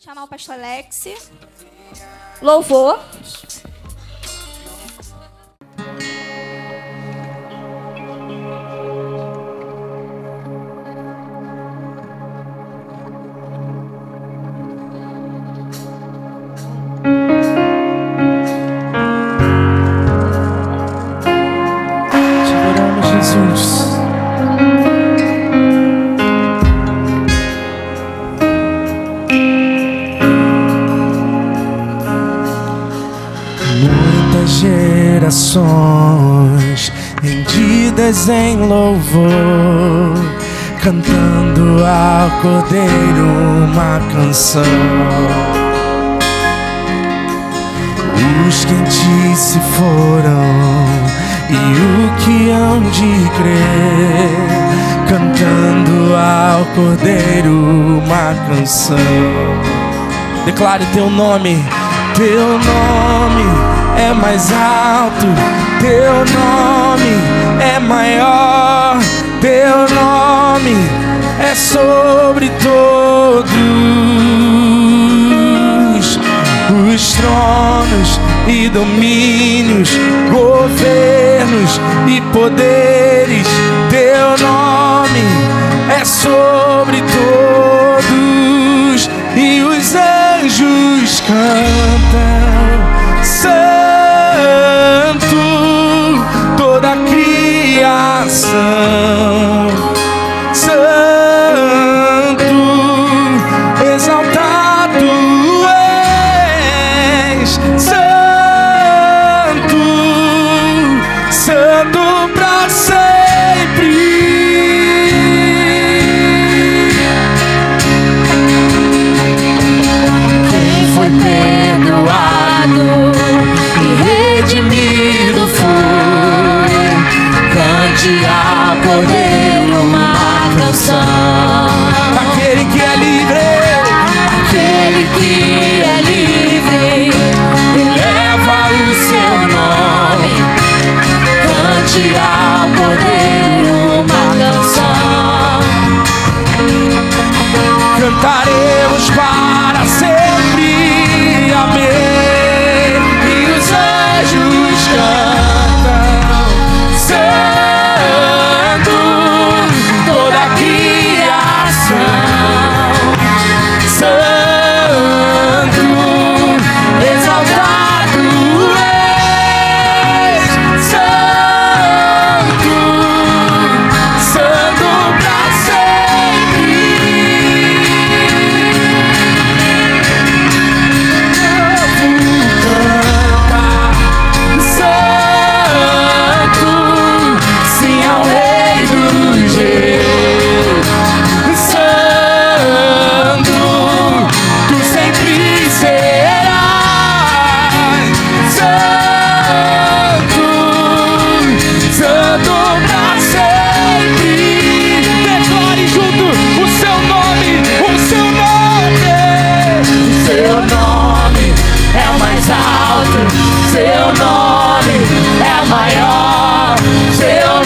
chamar o pastor Alex. Louvor. anjos em louvor, cantando ao cordeiro uma canção. Os que em ti se foram e o que hão de crer, cantando ao cordeiro uma canção. Declare teu nome, teu nome é mais alto, teu nome maior, teu nome é sobre todos os tronos e domínios, governos e poderes, teu nome é sobre poder. my arms.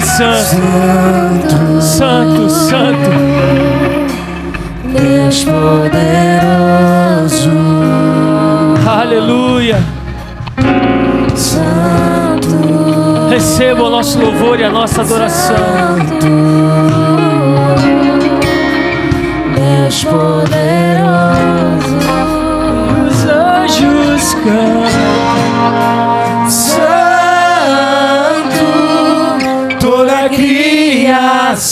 Santo, santo, santo. Deus poderoso. Aleluia. Santo. Receba o nosso louvor e a nossa adoração. Santo. Deus poderoso.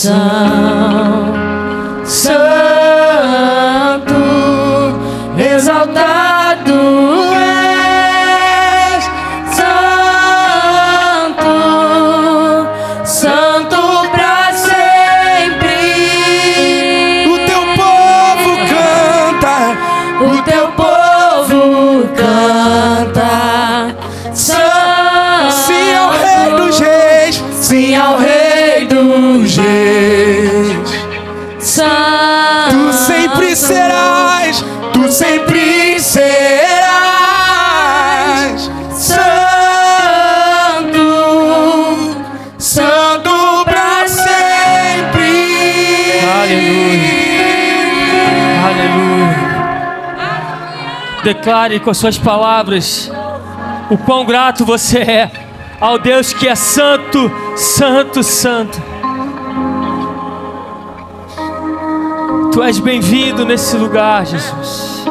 Criação. Santo. Exaltado és. Santo. Santo pra sempre. O teu povo canta, O teu Declare com as suas palavras o quão grato você é ao Deus que é santo, santo, santo. Tu és bem-vindo nesse lugar, Jesus.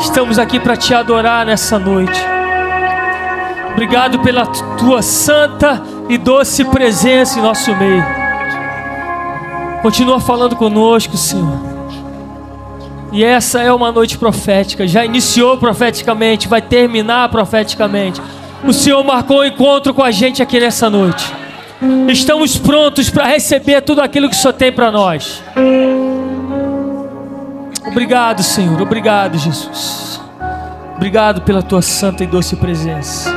Estamos aqui para te adorar nessa noite. Obrigado pela tua santa e doce presença em nosso meio. Continua falando conosco, Senhor. E essa é uma noite profética. Já iniciou profeticamente, vai terminar profeticamente. O Senhor marcou um encontro com a gente aqui nessa noite. Estamos prontos para receber tudo aquilo que o Senhor tem para nós. Obrigado, Senhor. Obrigado, Jesus. Obrigado pela tua santa e doce presença.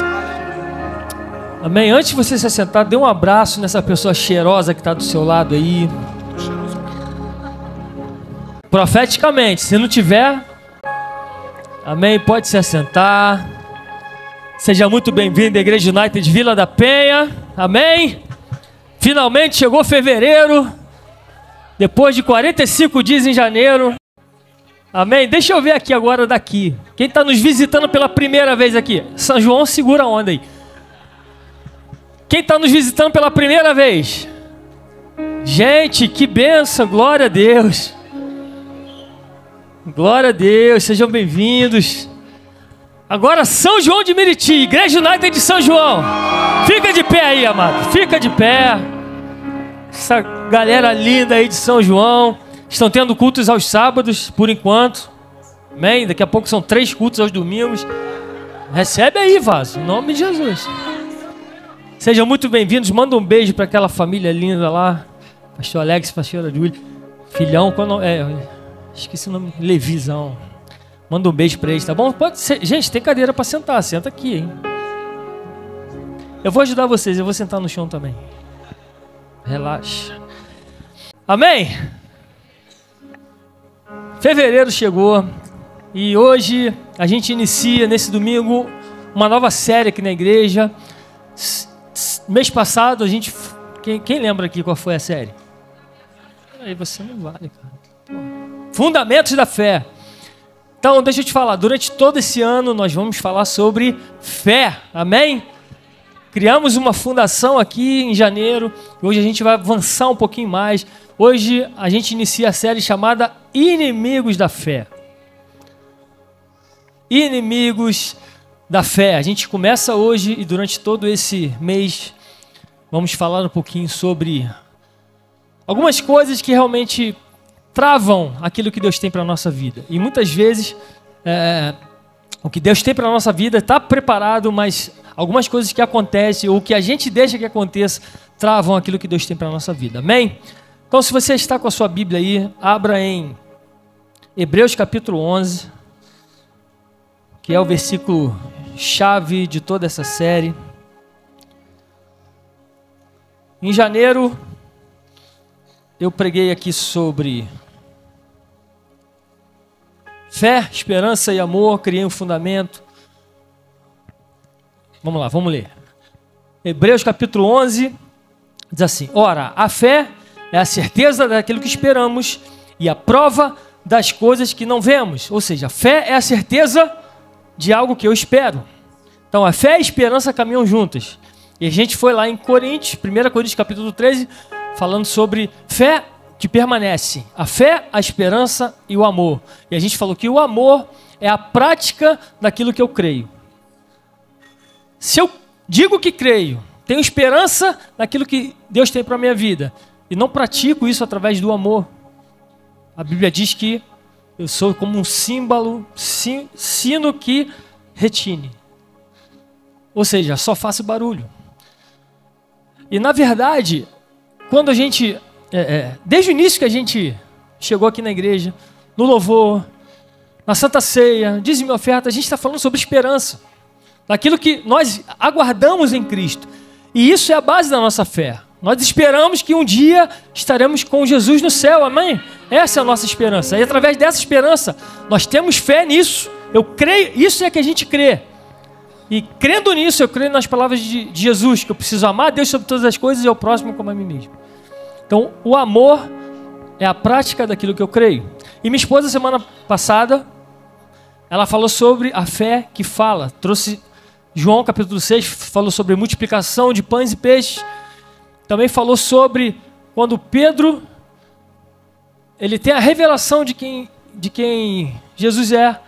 Amém. Antes de você se assentar, dê um abraço nessa pessoa cheirosa que está do seu lado aí. Profeticamente, se não tiver, amém, pode se assentar. Seja muito bem-vindo à Igreja United Vila da Penha, amém. Finalmente chegou fevereiro, depois de 45 dias em janeiro, amém. Deixa eu ver aqui agora daqui, quem está nos visitando pela primeira vez aqui? São João, segura a onda aí. Quem está nos visitando pela primeira vez? Gente, que benção, glória a Deus. Glória a Deus, sejam bem-vindos. Agora São João de Meriti, Igreja United de São João. Fica de pé aí, amado. Fica de pé. Essa galera linda aí de São João. Estão tendo cultos aos sábados, por enquanto. Amém? Daqui a pouco são três cultos aos domingos. Recebe aí, vaso, em nome de Jesus. Sejam muito bem-vindos. Manda um beijo para aquela família linda lá. Pastor Alex, pastora Júlia. Filhão, quando. É, esqueci o nome. Levizão. Manda um beijo para eles, tá bom? Pode ser. Gente, tem cadeira para sentar. Senta aqui, hein? Eu vou ajudar vocês. Eu vou sentar no chão também. Relaxa. Amém? Fevereiro chegou. E hoje a gente inicia nesse domingo uma nova série aqui na igreja. Mês passado a gente. Quem, quem lembra aqui qual foi a série? Aí você não vale, cara. Fundamentos da fé. Então, deixa eu te falar, durante todo esse ano nós vamos falar sobre fé. Amém? Criamos uma fundação aqui em janeiro. e Hoje a gente vai avançar um pouquinho mais. Hoje a gente inicia a série chamada Inimigos da Fé. Inimigos da Fé. A gente começa hoje e durante todo esse mês vamos falar um pouquinho sobre algumas coisas que realmente travam aquilo que Deus tem para a nossa vida. E muitas vezes é, o que Deus tem para a nossa vida está preparado, mas algumas coisas que acontecem ou que a gente deixa que aconteça travam aquilo que Deus tem para a nossa vida. Amém? Então, se você está com a sua Bíblia aí, abra em Hebreus capítulo 11, que é o versículo chave de toda essa série. Em janeiro, eu preguei aqui sobre fé, esperança e amor, criei um fundamento. Vamos lá, vamos ler. Hebreus capítulo 11 diz assim: Ora, a fé é a certeza daquilo que esperamos e a prova das coisas que não vemos. Ou seja, a fé é a certeza de algo que eu espero. Então, a fé e a esperança caminham juntas. E a gente foi lá em Coríntios, 1 Coríntios capítulo 13, falando sobre fé que permanece. A fé, a esperança e o amor. E a gente falou que o amor é a prática daquilo que eu creio. Se eu digo que creio, tenho esperança naquilo que Deus tem para a minha vida, e não pratico isso através do amor, a Bíblia diz que eu sou como um símbolo, sino que retine. Ou seja, só faço barulho. E na verdade, quando a gente. É, é, desde o início que a gente chegou aqui na igreja, no louvor, na Santa Ceia, dizem oferta, a gente está falando sobre esperança. Daquilo que nós aguardamos em Cristo. E isso é a base da nossa fé. Nós esperamos que um dia estaremos com Jesus no céu, amém? Essa é a nossa esperança. E através dessa esperança, nós temos fé nisso. Eu creio, isso é que a gente crê. E crendo nisso, eu creio nas palavras de, Jesus, que eu preciso amar Deus sobre todas as coisas e ao próximo como a mim mesmo. Então, o amor é a prática daquilo que eu creio. E minha esposa, semana passada, ela falou sobre a fé que fala. Trouxe João capítulo 6, falou sobre multiplicação de pães e peixes. Também falou sobre quando Pedro ele tem a revelação de quem, de quem Jesus é.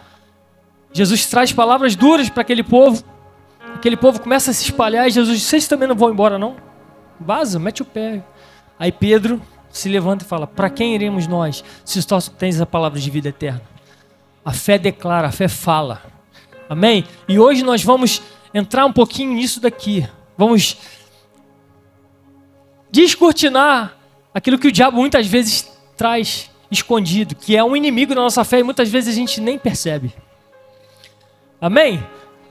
Jesus traz palavras duras para aquele povo. Aquele povo começa a se espalhar e Jesus diz: Vocês também não vão embora, não? Vaza, mete o pé. Aí Pedro se levanta e fala: Para quem iremos nós, se tu tens a palavra de vida eterna? A fé declara, a fé fala. Amém? E hoje nós vamos entrar um pouquinho nisso daqui. Vamos descortinar aquilo que o diabo muitas vezes traz escondido, que é um inimigo da nossa fé e muitas vezes a gente nem percebe. Amém?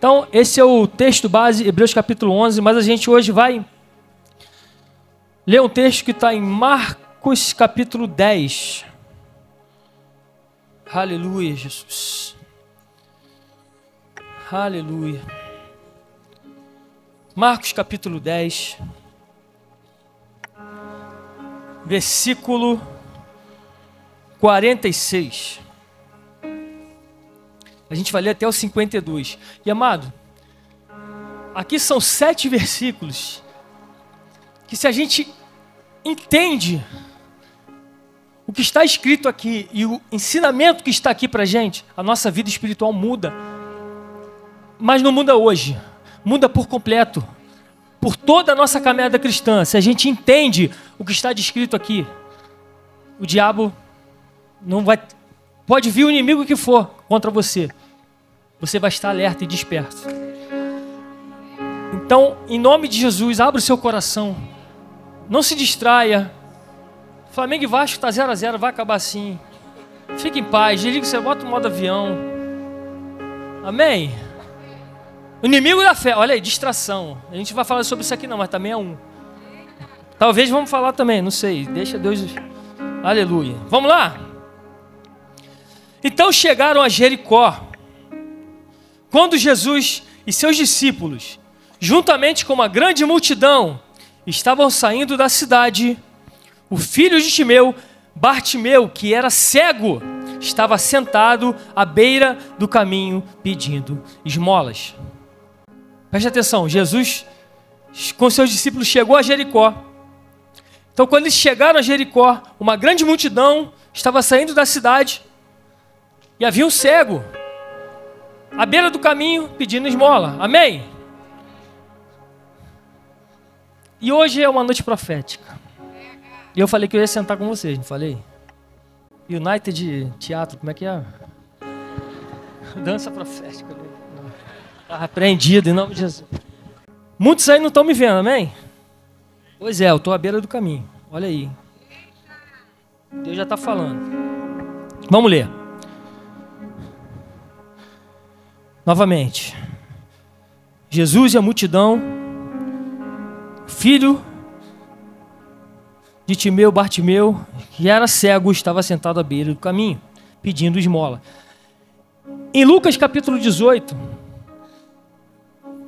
Então, esse é o texto base, Hebreus capítulo 11, mas a gente hoje vai ler um texto que está em Marcos capítulo 10. Aleluia, Jesus. Aleluia. Marcos capítulo 10, versículo 46. A gente vai ler até o 52. E amado, aqui são sete versículos que se a gente entende o que está escrito aqui e o ensinamento que está aqui para gente, a nossa vida espiritual muda. Mas não muda hoje, muda por completo. Por toda a nossa caminhada cristã, se a gente entende o que está descrito aqui, o diabo não vai. Pode vir o inimigo que for contra você, você vai estar alerta e desperto. Então, em nome de Jesus, abra o seu coração. Não se distraia. Flamengo e Vasco está 0 a 0 vai acabar assim. Fique em paz, desliga você, bota o modo avião. Amém? O inimigo da fé, olha aí, distração. A gente vai falar sobre isso aqui não, mas também é um. Talvez vamos falar também, não sei. Deixa Deus. Aleluia. Vamos lá? Então chegaram a Jericó. Quando Jesus e seus discípulos, juntamente com uma grande multidão, estavam saindo da cidade, o filho de Timeu, Bartimeu, que era cego, estava sentado à beira do caminho pedindo esmolas. Preste atenção, Jesus com seus discípulos chegou a Jericó. Então, quando eles chegaram a Jericó, uma grande multidão estava saindo da cidade e havia um cego à beira do caminho pedindo esmola. Amém? E hoje é uma noite profética. E eu falei que eu ia sentar com vocês, não falei? United Teatro, como é que é? Dança profética. Estava repreendido em nome de Jesus. Muitos aí não estão me vendo, amém? Pois é, eu estou à beira do caminho. Olha aí. Deus já está falando. Vamos ler. Novamente. Jesus e a multidão, filho de Timeu, Bartimeu, que era cego, estava sentado à beira do caminho, pedindo esmola. Em Lucas capítulo 18,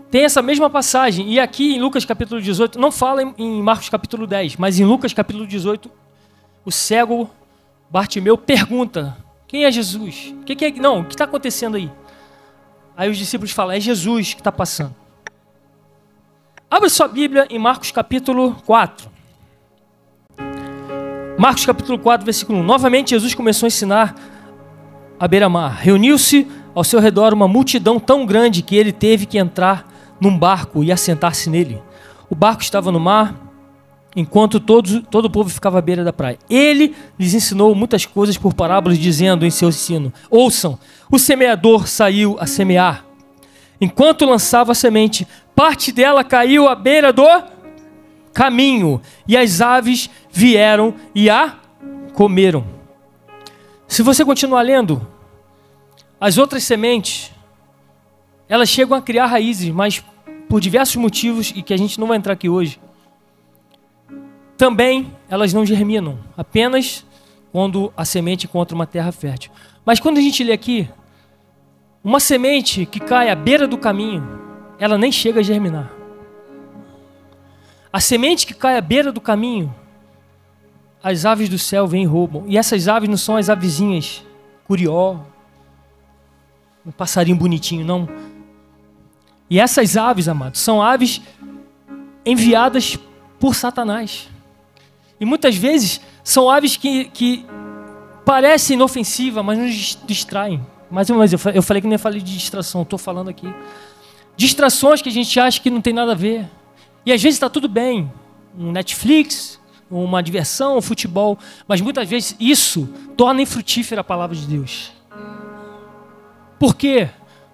tem essa mesma passagem. E aqui em Lucas capítulo 18, não fala em, Marcos capítulo 10, mas em Lucas capítulo 18, o cego Bartimeu pergunta: Quem é Jesus? Que, que é, não, o que está acontecendo aí? Aí os discípulos falam: É Jesus que está passando. Abre sua Bíblia em Marcos capítulo 4. Marcos capítulo 4, versículo 1. Novamente Jesus começou a ensinar à beira-mar. Reuniu-se ao seu redor uma multidão tão grande que ele teve que entrar num barco e assentar-se nele. O barco estava no mar, enquanto todos, todo o povo ficava à beira da praia. Ele lhes ensinou muitas coisas por parábolas, dizendo em seu ensino: Ouçam, o semeador saiu a semear. Enquanto lançava a semente, parte dela caiu à beira do caminho, e as aves vieram e a comeram. Se você continuar lendo, as outras sementes, elas chegam a criar raízes, mas por diversos motivos e que a gente não vai entrar aqui hoje, também elas não germinam, apenas quando a semente encontra uma terra fértil. Mas quando a gente lê aqui, uma semente que cai à beira do caminho, ela nem chega a germinar. A semente que cai à beira do caminho, as aves do céu vêm e roubam. E essas aves não são as avezinhas curió, um passarinho bonitinho, não. E essas aves, amados, são aves enviadas por Satanás. E muitas vezes são aves que, que parecem inofensivas, mas nos distraem. Mais uma vez, eu falei que nem falei de distração, estou falando aqui. Distrações que a gente acha que não tem nada a ver. E às vezes está tudo bem. Um Netflix, uma diversão, um futebol. Mas muitas vezes isso torna infrutífera a palavra de Deus. Por quê?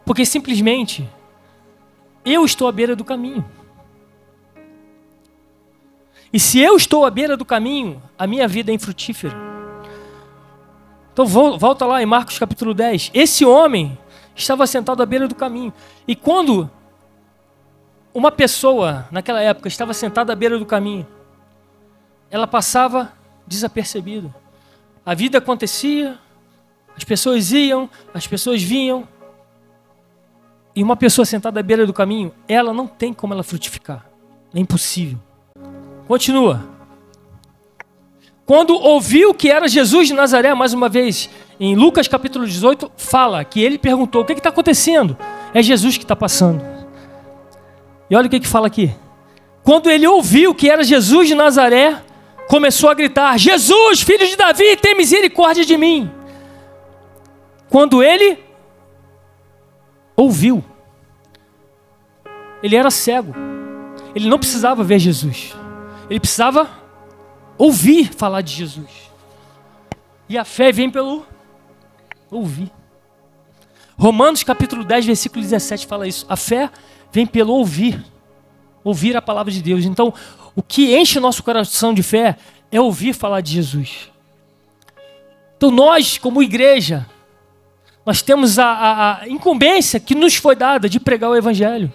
Porque simplesmente eu estou à beira do caminho. E se eu estou à beira do caminho, a minha vida é infrutífera. Então volta lá em Marcos capítulo 10. Esse homem estava sentado à beira do caminho. E quando uma pessoa, naquela época, estava sentada à beira do caminho, ela passava desapercebida. A vida acontecia, as pessoas iam, as pessoas vinham. E uma pessoa sentada à beira do caminho, ela não tem como ela frutificar. É impossível. Continua. Quando ouviu que era Jesus de Nazaré, mais uma vez, em Lucas capítulo 18, fala que ele perguntou: o que está acontecendo? É Jesus que está passando. E olha o que, que fala aqui. Quando ele ouviu que era Jesus de Nazaré, começou a gritar: Jesus, filho de Davi, tem misericórdia de mim. Quando ele ouviu, ele era cego, ele não precisava ver Jesus, ele precisava ouvir falar de Jesus. E a fé vem pelo ouvir. Romanos capítulo 10, versículo 17 fala isso. A fé vem pelo ouvir. Ouvir a palavra de Deus. Então, o que enche o nosso coração de fé é ouvir falar de Jesus. Então, nós, como igreja, nós temos a, a, a incumbência que nos foi dada de pregar o Evangelho.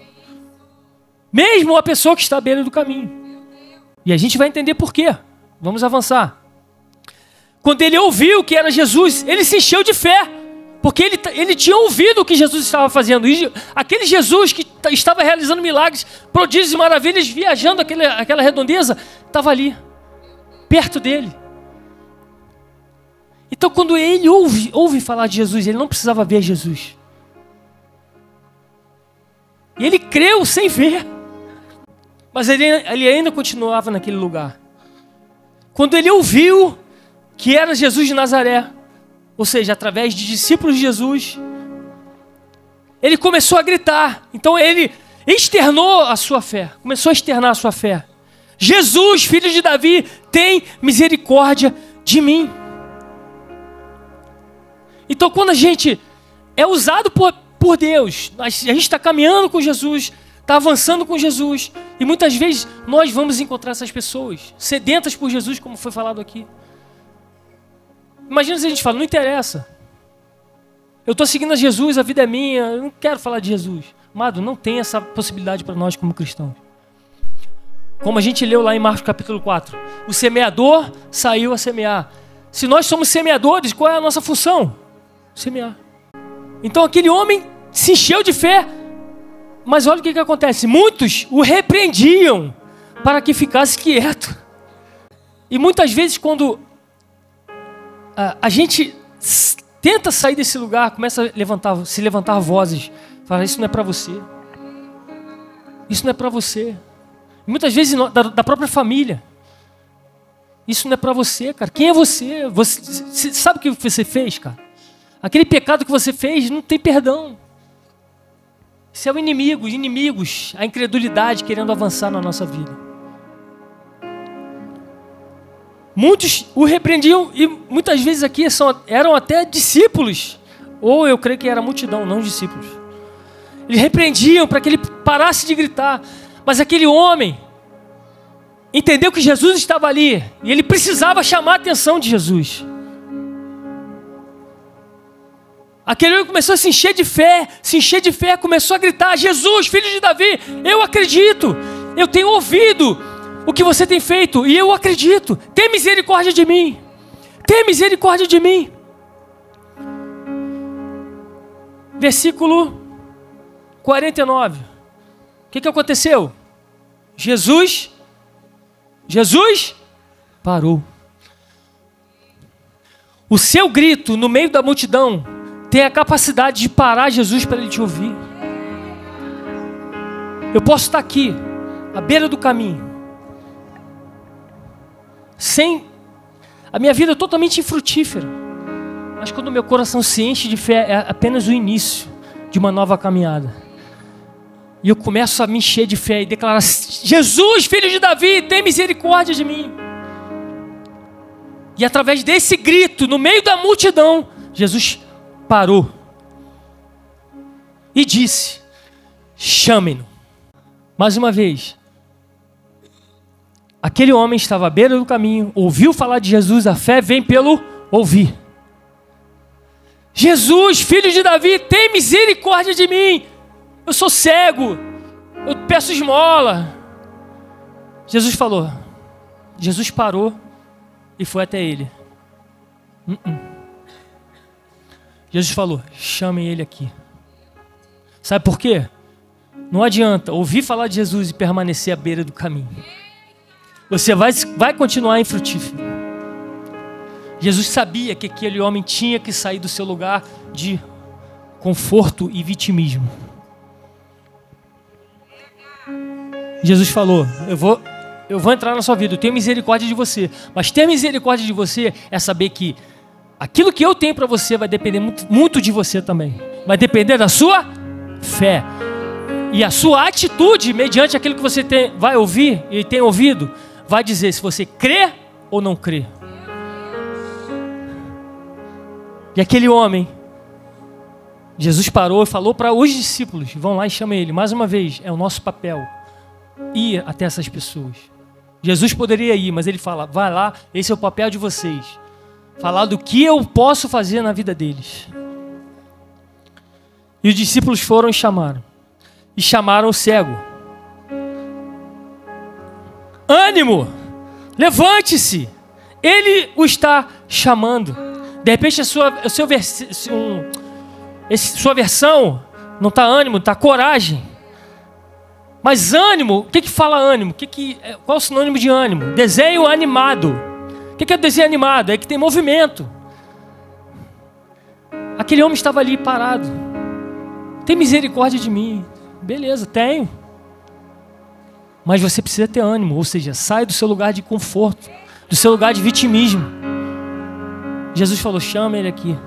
Mesmo a pessoa que está à beira do caminho. E a gente vai entender por quê. Vamos avançar. Quando ele ouviu que era Jesus, ele se encheu de fé. Porque ele, ele tinha ouvido o que Jesus estava fazendo. E aquele Jesus que estava realizando milagres, prodígios e maravilhas, viajando aquele, aquela redondeza, estava ali, perto dele. Então, quando ele ouve, ouve falar de Jesus, ele não precisava ver Jesus. E ele creu sem ver. Mas ele, ele ainda continuava naquele lugar. Quando ele ouviu que era Jesus de Nazaré, ou seja, através de discípulos de Jesus, ele começou a gritar. Então ele externou a sua fé, começou a externar a sua fé. Jesus, filho de Davi, tem misericórdia de mim. Então, quando a gente é usado por, por Deus, a gente está caminhando com Jesus, está avançando com Jesus, e muitas vezes nós vamos encontrar essas pessoas sedentas por Jesus, como foi falado aqui. Imagina se a gente fala, não interessa. Eu estou seguindo a Jesus, a vida é minha, eu não quero falar de Jesus. Amado, não tem essa possibilidade para nós como cristãos. Como a gente leu lá em Marcos capítulo 4. O semeador saiu a semear. Se nós somos semeadores, qual é a nossa função? Semear. Então aquele homem se encheu de fé Mas olha o que, que acontece: muitos o repreendiam para que ficasse quieto. E muitas vezes, quando a, a gente tenta sair desse lugar, começa a levantar, se levantar vozes, fala: Isso não é para você. Isso não é para você. E muitas vezes da, da própria família. Isso não é para você, cara. Quem é você? Você sabe o que você fez, cara? Aquele pecado que você fez não tem perdão. O inimigo, os inimigos, a incredulidade querendo avançar na nossa vida. Muitos o repreendiam e muitas vezes aqui são, eram até discípulos, ou eu creio que era multidão, não discípulos. Eles repreendiam para que ele parasse de gritar, mas aquele homem entendeu que Jesus estava ali e ele precisava chamar a atenção de Jesus. Aquele homem começou a se encher de fé, se encher de fé, começou a gritar: Jesus, filho de Davi, eu acredito, eu tenho ouvido o que você tem feito e eu acredito. Tem misericórdia de mim, tem misericórdia de mim. Versículo 49. O que, que aconteceu? Jesus, Jesus parou. O seu grito no meio da multidão tem a capacidade de parar Jesus para ele te ouvir. Eu posso estar aqui, à beira do caminho, sem a minha vida é totalmente infrutífera. Mas quando meu coração se enche de fé, é apenas o início de uma nova caminhada. E eu começo a me encher de fé e declarar: Jesus, filho de Davi, tem misericórdia de mim. E através desse grito, no meio da multidão, Jesus parou e disse: Chamem-no. Mais uma vez, aquele homem estava à beira do caminho, ouviu falar de Jesus, a fé vem pelo ouvir. Jesus, filho de Davi, tem misericórdia de mim. Eu sou cego, eu peço esmola. Jesus falou. Jesus parou e foi até ele. Uh -uh. Jesus falou: chamem ele aqui. Sabe por quê? Não adianta ouvir falar de Jesus e permanecer à beira do caminho. Você vai, vai continuar infrutífero. Jesus sabia que aquele homem tinha que sair do seu lugar de conforto e vitimismo. Jesus falou: Eu vou, eu vou entrar na sua vida, eu tenho misericórdia de você. Mas ter misericórdia de você é saber que Aquilo que eu tenho para você vai depender muito, muito de você também. Vai depender da sua fé. E a sua atitude, mediante aquilo que você tem, vai ouvir e tem ouvido, vai dizer se você crê ou não crê. E aquele homem, Jesus parou e falou para os discípulos: vão lá e chamem ele. Mais uma vez, é o nosso papel ir até essas pessoas. Jesus poderia ir, mas ele fala: vai lá, esse é o papel de vocês falar do que eu posso fazer na vida deles. E os discípulos foram e chamaram. E chamaram o cego. Ânimo! Levante-se! Ele o está chamando. De repente a sua, a seu vers, um, esse, sua versão não está ânimo, está coragem. Mas ânimo, o que, que fala ânimo? Que que, é, qual é o sinônimo de ânimo? Desenho animado. O que é desenho animado? É que tem movimento. Aquele homem estava ali parado. Tem misericórdia de mim. Beleza, tenho. Mas você precisa ter ânimo, ou seja, sai do seu lugar de conforto, do seu lugar de vitimismo. Jesus falou: chama ele aqui.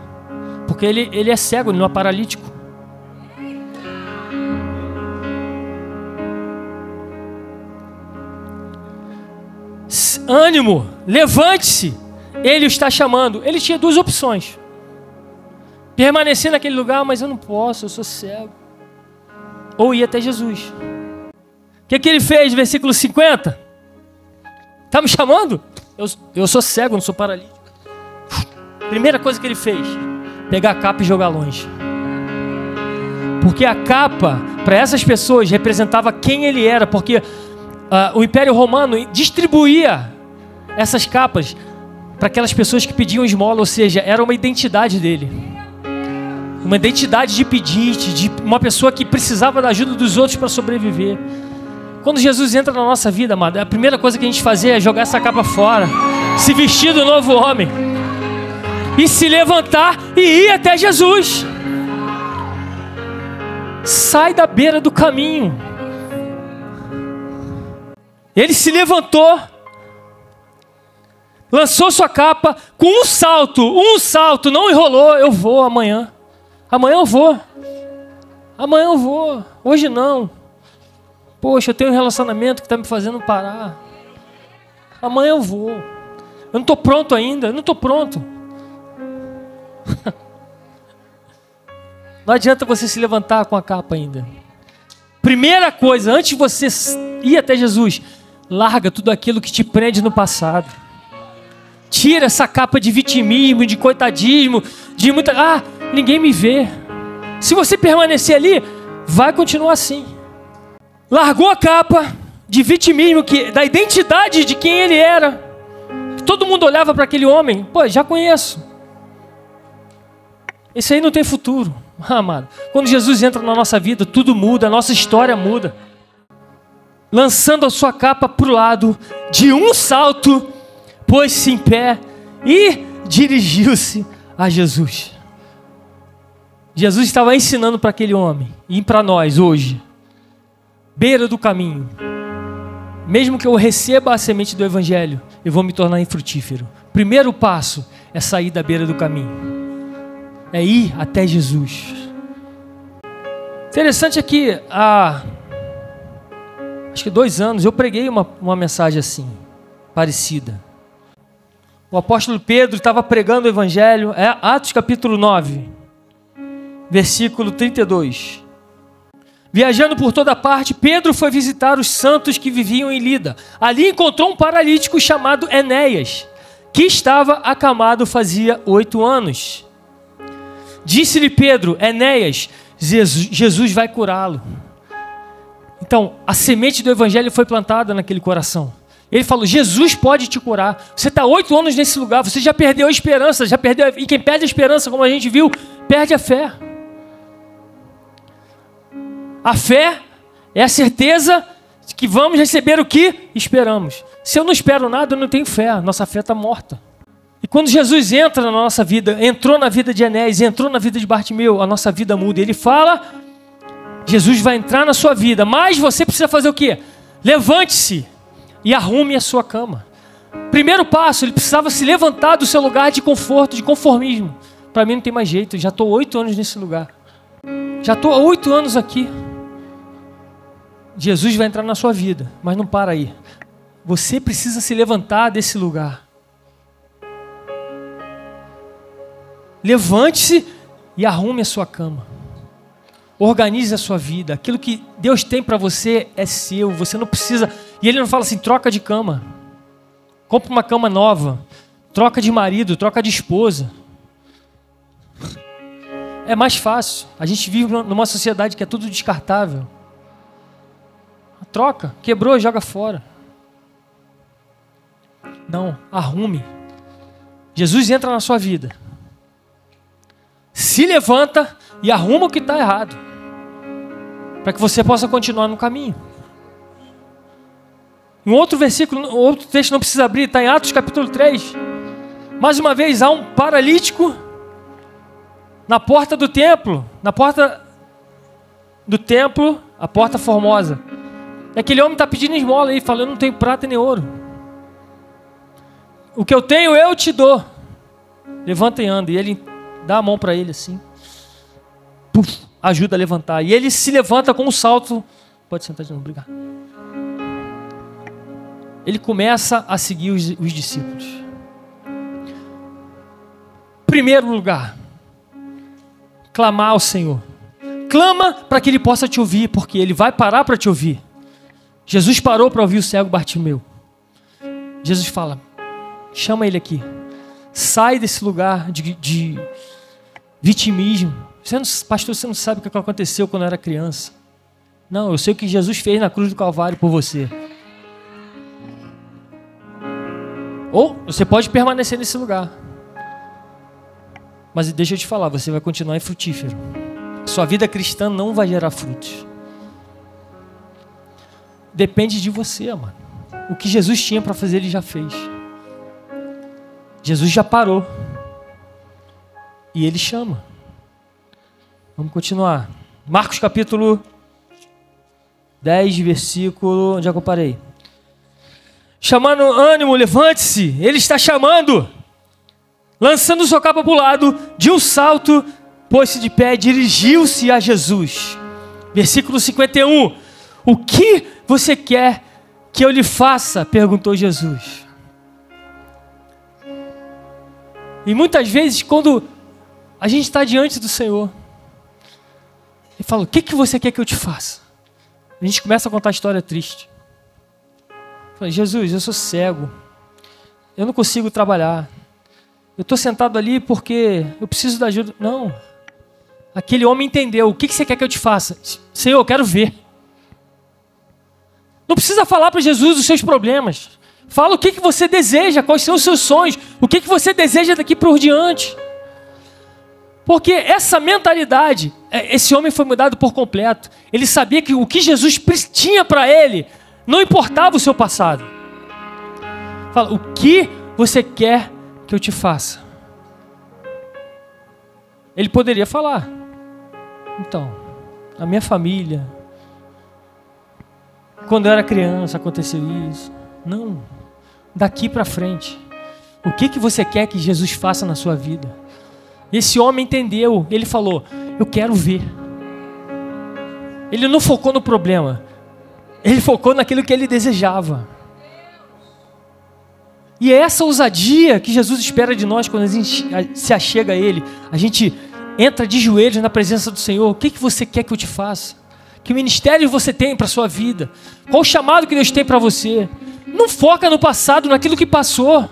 Porque ele, ele é cego, ele não é paralítico. Ânimo, levante-se. Ele o está chamando. Ele tinha duas opções: permanecer naquele lugar, mas eu não posso, eu sou cego. Ou ir até Jesus. O que, que ele fez, versículo 50? Está me chamando? Eu, eu sou cego, não sou paralítico. Primeira coisa que ele fez: pegar a capa e jogar longe. Porque a capa, para essas pessoas, representava quem ele era. Porque uh, o Império Romano distribuía essas capas para aquelas pessoas que pediam esmola, ou seja, era uma identidade dele. uma identidade de pedinte, de uma pessoa que precisava da ajuda dos outros para sobreviver. Quando Jesus entra na nossa vida, amado, a primeira coisa que a gente fazia é jogar essa capa fora, se vestir do novo homem e se levantar e ir até Jesus. Sai da beira do caminho. Ele se levantou, lançou sua capa com um salto, um salto, não enrolou. Eu vou amanhã. Amanhã eu vou. Amanhã eu vou. Hoje não. Poxa, eu tenho um relacionamento que está me fazendo parar. Amanhã eu vou. Eu não estou pronto ainda. Eu não estou pronto. Não adianta você se levantar com a capa ainda. Primeira coisa, antes de você ir até Jesus, larga tudo aquilo que te prende no passado. Tira essa capa de vitimismo, de coitadismo, de muita. Ah, ninguém me vê. Se você permanecer ali, vai continuar assim. Largou a capa de vitimismo, que, da identidade de quem ele era. Todo mundo olhava para aquele homem, pô, já conheço. Esse aí não tem futuro. Ah, amado, quando Jesus entra na nossa vida, tudo muda, a nossa história muda. Lançando a sua capa para o lado, de um salto, pôs-se em pé e dirigiu-se a Jesus. Jesus estava ensinando para aquele homem e para nós hoje, beira do caminho. Mesmo que eu receba a semente do Evangelho, eu vou me tornar infrutífero. Primeiro passo é sair da beira do caminho é ir até Jesus. Interessante é que há acho que dois anos eu preguei uma, uma mensagem assim, parecida. O apóstolo Pedro estava pregando o evangelho, é Atos capítulo 9, versículo 32. Viajando por toda parte, Pedro foi visitar os santos que viviam em Lida. Ali encontrou um paralítico chamado Enéas, que estava acamado fazia oito anos. Disse-lhe Pedro, Enéas, Jesus vai curá-lo. Então, a semente do evangelho foi plantada naquele coração. Ele falou: Jesus pode te curar. Você está oito anos nesse lugar, você já perdeu a esperança, já perdeu. E quem perde a esperança, como a gente viu, perde a fé. A fé é a certeza de que vamos receber o que esperamos. Se eu não espero nada, eu não tenho fé. Nossa fé está morta. E quando Jesus entra na nossa vida, entrou na vida de Enés, entrou na vida de Bartimeu, a nossa vida muda. Ele fala, Jesus vai entrar na sua vida, mas você precisa fazer o quê? Levante-se e arrume a sua cama. Primeiro passo, ele precisava se levantar do seu lugar de conforto, de conformismo. Para mim não tem mais jeito, já estou oito anos nesse lugar. Já estou há oito anos aqui. Jesus vai entrar na sua vida, mas não para aí. Você precisa se levantar desse lugar. Levante-se e arrume a sua cama. Organize a sua vida. Aquilo que Deus tem para você é seu. Você não precisa. E Ele não fala assim: troca de cama. Compre uma cama nova. Troca de marido, troca de esposa. É mais fácil. A gente vive numa sociedade que é tudo descartável. Troca. Quebrou, joga fora. Não, arrume. Jesus entra na sua vida se levanta e arruma o que está errado, para que você possa continuar no caminho. Um outro versículo, outro texto não precisa abrir, está em Atos capítulo 3. Mais uma vez, há um paralítico na porta do templo, na porta do templo, a porta formosa. E aquele homem está pedindo esmola aí, falando: Eu não tenho prata nem ouro. O que eu tenho eu te dou. Levanta e anda. E ele dá a mão para ele assim. Puf, ajuda a levantar. E ele se levanta com um salto. Pode sentar de novo, obrigado. Ele começa a seguir os, os discípulos. Primeiro lugar, clamar ao Senhor. Clama para que ele possa te ouvir, porque ele vai parar para te ouvir. Jesus parou para ouvir o cego Bartimeu. Jesus fala: chama ele aqui. Sai desse lugar de, de vitimismo. Você não, pastor, você não sabe o que aconteceu quando eu era criança. Não, eu sei o que Jesus fez na cruz do Calvário por você. Ou você pode permanecer nesse lugar. Mas deixa eu te falar, você vai continuar infrutífero. Sua vida cristã não vai gerar frutos. Depende de você, mano. O que Jesus tinha para fazer, ele já fez. Jesus já parou. E ele chama. Vamos continuar. Marcos capítulo 10, versículo. Onde é que eu parei? Chamando ânimo, levante-se. Ele está chamando. Lançando sua capa para o lado, de um salto, pôs-se de pé, dirigiu-se a Jesus. Versículo 51. O que você quer que eu lhe faça? perguntou Jesus. E muitas vezes, quando a gente está diante do Senhor, e fala: O que, que você quer que eu te faça? A gente começa a contar a história triste. Fala, Jesus, eu sou cego. Eu não consigo trabalhar. Eu estou sentado ali porque eu preciso da ajuda. Não. Aquele homem entendeu. O que, que você quer que eu te faça? Senhor, eu quero ver. Não precisa falar para Jesus os seus problemas. Fala o que, que você deseja, quais são os seus sonhos, o que, que você deseja daqui por diante. Porque essa mentalidade, é, esse homem foi mudado por completo. Ele sabia que o que Jesus tinha para ele não importava o seu passado. Fala, o que você quer que eu te faça? Ele poderia falar. Então, a minha família, quando eu era criança aconteceu isso. Não. Daqui para frente. O que que você quer que Jesus faça na sua vida? Esse homem entendeu, ele falou: "Eu quero ver". Ele não focou no problema. Ele focou naquilo que ele desejava. E é essa ousadia que Jesus espera de nós quando a gente se achega a Ele. A gente entra de joelhos na presença do Senhor. O que, que você quer que eu te faça? Que ministério você tem para a sua vida? Qual o chamado que Deus tem para você? Não foca no passado, naquilo que passou.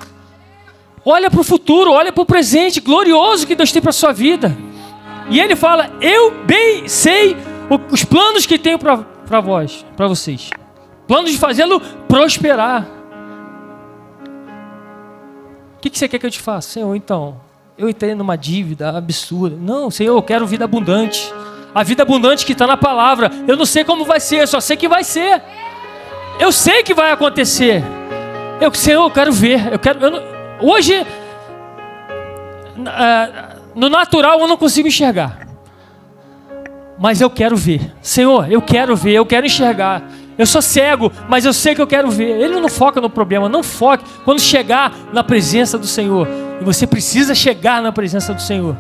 Olha para o futuro, olha para o presente glorioso que Deus tem para a sua vida. E ele fala: Eu bem sei os planos que tenho para vós, para vocês. Planos de fazê-lo prosperar. O que, que você quer que eu te faça? Senhor, então, eu entrei numa dívida absurda. Não, Senhor, eu quero vida abundante. A vida abundante que está na palavra. Eu não sei como vai ser, eu só sei que vai ser. Eu sei que vai acontecer. Eu, Senhor, eu quero ver. Eu quero. Eu não, hoje, uh, no natural, eu não consigo enxergar. Mas eu quero ver. Senhor, eu quero ver, eu quero enxergar. Eu sou cego, mas eu sei que eu quero ver. Ele não foca no problema, não foque. Quando chegar na presença do Senhor, e você precisa chegar na presença do Senhor.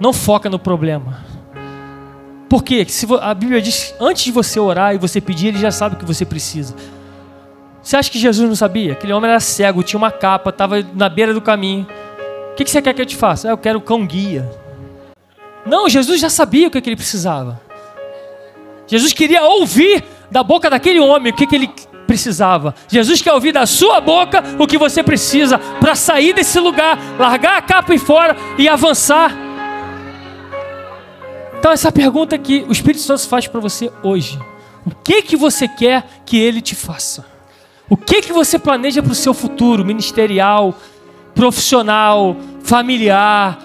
Não foca no problema. Por quê? Se a Bíblia diz antes de você orar e você pedir, ele já sabe o que você precisa. Você acha que Jesus não sabia? Aquele homem era cego, tinha uma capa, estava na beira do caminho. O que você quer que eu te faça? Ah, eu quero cão guia. Não, Jesus já sabia o que ele precisava. Jesus queria ouvir da boca daquele homem o que ele precisava. Jesus quer ouvir da sua boca o que você precisa para sair desse lugar, largar a capa e fora e avançar. Então essa pergunta que o Espírito Santo faz para você hoje. O que que você quer que ele te faça? O que que você planeja para o seu futuro ministerial, profissional, familiar,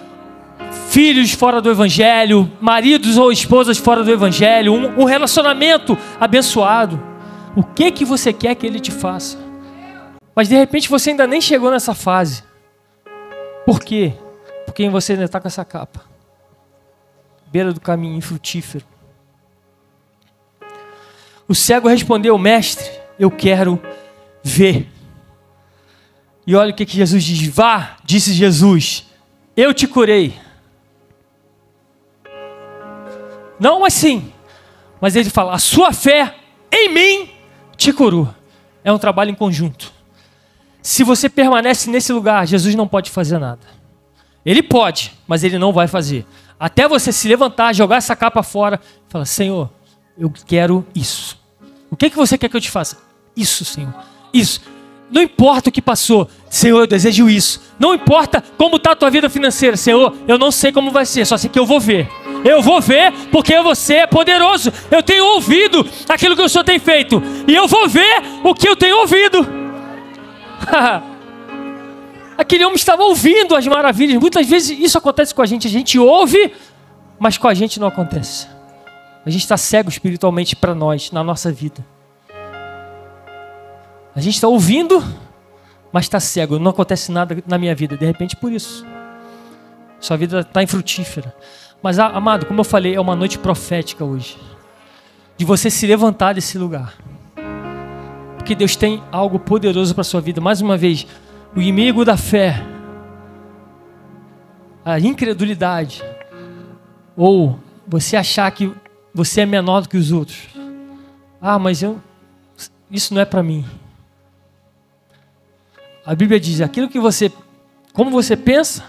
filhos fora do evangelho, maridos ou esposas fora do evangelho, um, um relacionamento abençoado? O que que você quer que ele te faça? Mas de repente você ainda nem chegou nessa fase. Por quê? Porque você ainda está com essa capa beira do caminho infrutífero. O cego respondeu: Mestre, eu quero ver. E olha o que, que Jesus diz: Vá, disse Jesus, eu te curei. Não assim, mas ele fala: A sua fé em mim te curou. É um trabalho em conjunto. Se você permanece nesse lugar, Jesus não pode fazer nada. Ele pode, mas ele não vai fazer. Até você se levantar, jogar essa capa fora falar: Senhor, eu quero isso. O que, que você quer que eu te faça? Isso, Senhor. Isso. Não importa o que passou, Senhor, eu desejo isso. Não importa como está a tua vida financeira, Senhor, eu não sei como vai ser, só sei que eu vou ver. Eu vou ver porque você é poderoso. Eu tenho ouvido aquilo que o Senhor tem feito. E eu vou ver o que eu tenho ouvido. Aquele homem estava ouvindo as maravilhas. Muitas vezes isso acontece com a gente. A gente ouve, mas com a gente não acontece. A gente está cego espiritualmente para nós, na nossa vida. A gente está ouvindo, mas está cego. Não acontece nada na minha vida. De repente, por isso. Sua vida está infrutífera. Mas, amado, como eu falei, é uma noite profética hoje. De você se levantar desse lugar. Porque Deus tem algo poderoso para sua vida. Mais uma vez, o inimigo da fé, a incredulidade, ou você achar que você é menor do que os outros. Ah, mas eu isso não é para mim. A Bíblia diz: aquilo que você, como você pensa,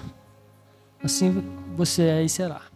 assim você é e será.